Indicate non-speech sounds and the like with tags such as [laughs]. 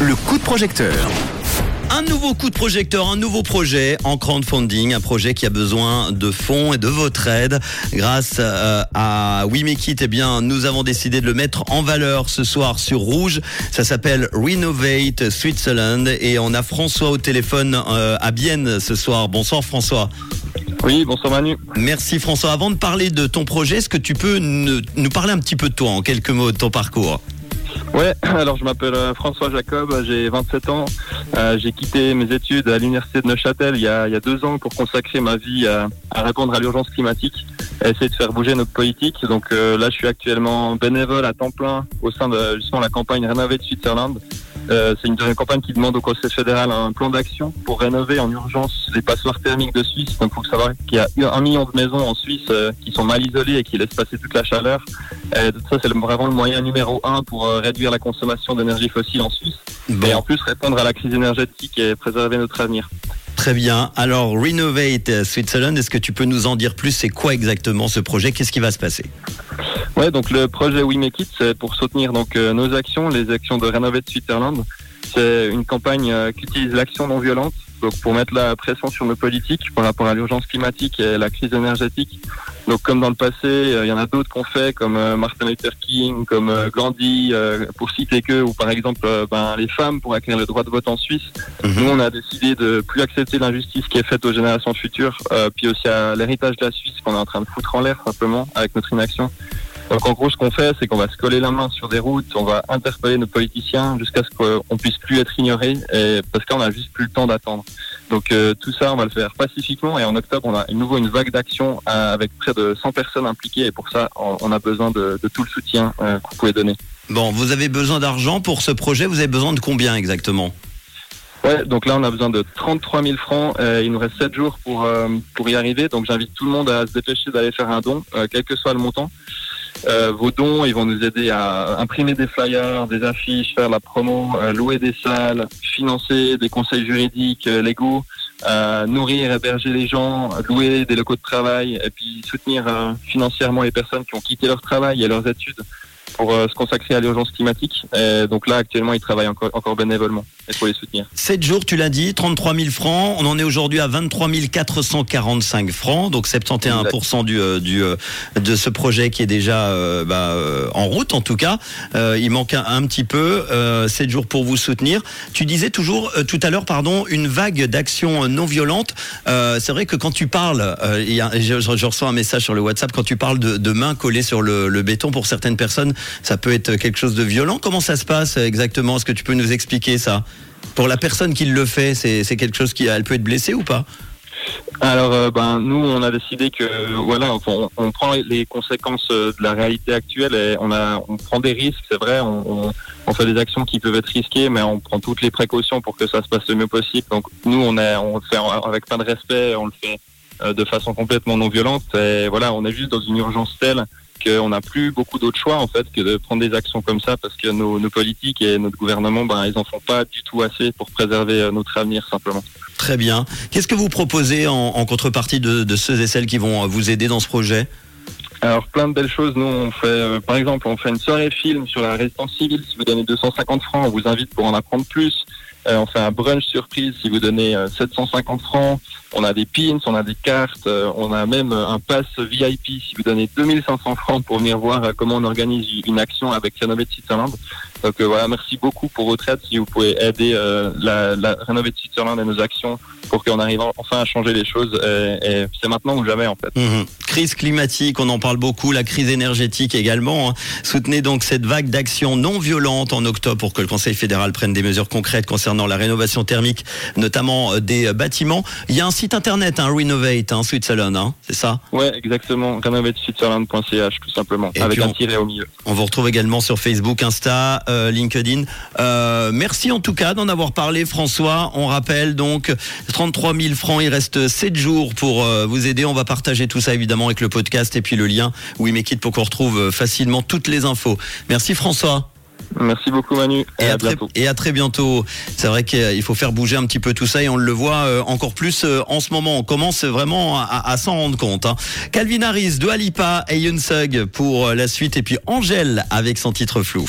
Le coup de projecteur. Un nouveau coup de projecteur, un nouveau projet en crowdfunding, un projet qui a besoin de fonds et de votre aide. Grâce euh, à We Make It, eh bien, nous avons décidé de le mettre en valeur ce soir sur Rouge. Ça s'appelle Renovate Switzerland et on a François au téléphone euh, à Bienne ce soir. Bonsoir François. Oui, bonsoir Manu. Merci François. Avant de parler de ton projet, est-ce que tu peux nous, nous parler un petit peu de toi en quelques mots de ton parcours? Ouais, [laughs] alors je m'appelle euh, François Jacob, j'ai 27 ans. Euh, j'ai quitté mes études à l'université de Neuchâtel il y a, deux ans pour consacrer ma vie à, à répondre à l'urgence climatique et essayer de faire bouger notre politique. Donc euh, là, je suis actuellement bénévole à temps plein au sein de justement la campagne Renovate Switzerland. Euh, c'est une, campagne qui demande au Conseil fédéral un plan d'action pour rénover en urgence les passoires thermiques de Suisse. Donc, il faut savoir qu'il y a un million de maisons en Suisse euh, qui sont mal isolées et qui laissent passer toute la chaleur. Et ça, c'est vraiment le moyen numéro un pour euh, réduire la consommation d'énergie fossile en Suisse. Bon. Et en plus, répondre à la crise énergétique et préserver notre avenir. Très bien. Alors, Renovate Switzerland, est-ce que tu peux nous en dire plus? C'est quoi exactement ce projet? Qu'est-ce qui va se passer? Ouais, donc le projet We Make It, c'est pour soutenir donc euh, nos actions, les actions de Renovate Switzerland. C'est une campagne euh, qui utilise l'action non violente, donc pour mettre la pression sur nos politiques par rapport à l'urgence climatique et la crise énergétique. Donc comme dans le passé, euh, il y en a d'autres qu'on fait, comme Martin Luther King, comme Gandhi, pour citer que, ou par exemple ben, les femmes pour acquérir le droit de vote en Suisse. Nous, on a décidé de plus accepter l'injustice qui est faite aux générations futures, puis aussi à l'héritage de la Suisse qu'on est en train de foutre en l'air simplement avec notre inaction. Donc en gros, ce qu'on fait, c'est qu'on va se coller la main sur des routes, on va interpeller nos politiciens jusqu'à ce qu'on puisse plus être ignoré, et parce qu'on a juste plus le temps d'attendre. Donc euh, tout ça, on va le faire pacifiquement, et en octobre, on a à nouveau une vague d'action euh, avec près de 100 personnes impliquées, et pour ça, on, on a besoin de, de tout le soutien euh, que vous pouvez donner. Bon, vous avez besoin d'argent pour ce projet. Vous avez besoin de combien exactement? Ouais, donc là on a besoin de 33 000 francs. Euh, il nous reste 7 jours pour euh, pour y arriver. Donc j'invite tout le monde à se dépêcher d'aller faire un don, euh, quel que soit le montant. Euh, vos dons, ils vont nous aider à imprimer des flyers, des affiches, faire la promo, euh, louer des salles, financer des conseils juridiques euh, légaux, euh, nourrir, héberger les gens, louer des locaux de travail, et puis soutenir financièrement les personnes qui ont quitté leur travail et leurs études pour euh, se consacrer à l'urgence climatique. Et donc là, actuellement, ils travaillent encore, encore bénévolement. Il faut les soutenir. 7 jours, tu l'as dit, 33 000 francs. On en est aujourd'hui à 23 445 francs, donc 71% du, euh, du, euh, de ce projet qui est déjà euh, bah, en route en tout cas. Euh, il manque un, un petit peu, euh, 7 jours pour vous soutenir. Tu disais toujours tout à l'heure, pardon, une vague d'actions non violentes. C'est vrai que quand tu parles, y a- je, je reçois un message sur le WhatsApp, quand tu parles de, de mains collées sur le, le béton, pour certaines personnes, ça peut être quelque chose de violent. Comment ça se passe exactement? Est-ce que tu peux nous expliquer ça? Pour la personne qui le fait, c'est quelque chose qui elle peut être blessée ou pas? Alors, euh, ben, nous, on a décidé que, voilà, on, prend les conséquences euh, de la réalité actuelle et on a, on prend des risques, c'est vrai, on, fait des actions qui peuvent être risquées, mais on prend toutes les précautions pour que ça se passe le mieux possible. Donc, nous, on est, on le fait avec plein de respect, on le fait euh, de façon complètement non violente. Et voilà, on est juste dans une urgence telle qu'on n'a plus beaucoup d'autres choix en fait que de prendre des actions comme ça parce que nos, nos politiques et notre gouvernement, ben, ils en font pas du tout assez pour préserver euh, notre avenir simplement. Très bien. Qu'est-ce que vous proposez en, en contrepartie de, de ceux et celles qui vont euh, vous aider dans ce projet? Alors plein de belles choses. Nous, on fait, euh, par exemple, on fait une soirée film sur la résistance civile. Si vous donnez 250 francs, on vous invite pour en apprendre plus. Euh, on fait un brunch surprise si vous donnez euh, 750 francs. On a des pins, on a des cartes, euh, on a même euh, un pass VIP si vous donnez 2500 francs pour venir voir euh, comment on organise une action avec Renovate Switzerland. Donc euh, voilà, merci beaucoup pour votre aide. Si vous pouvez aider euh, la, la Renovate Switzerland et nos actions pour qu'on arrive enfin à changer les choses. C'est maintenant ou jamais en fait. Mhm. Crise climatique, on en parle beaucoup, la crise énergétique également. hein. Soutenez donc cette vague d'actions non violentes en octobre pour que le Conseil fédéral prenne des mesures concrètes concernant la rénovation thermique, notamment euh, des euh, bâtiments. Il y a un site internet, hein, Renovate, hein, Switzerland, hein, c'est ça? Ouais, exactement. renovateswitzerland.ch tout simplement, Et avec un on- tiret au milieu. On vous retrouve également sur Facebook, Insta, euh, LinkedIn. Euh, merci en tout cas d'en avoir parlé, François. On rappelle donc 33 000 francs. Il reste 7 jours pour euh, vous aider. On va partager tout ça évidemment avec le podcast et puis le lien We Make It pour qu'on retrouve euh, facilement toutes les infos. Merci François. Merci beaucoup Manu et, Et à, à, très, bientôt. et à très bientôt. C'est vrai qu'il faut faire bouger un petit peu tout ça et on le voit euh, encore plus euh, en ce moment. On commence vraiment à, à s'en rendre compte. hein. Calvin Harris, Dua Lipa et Yoon Sug pour euh, la suite et puis Angèle avec son titre flou.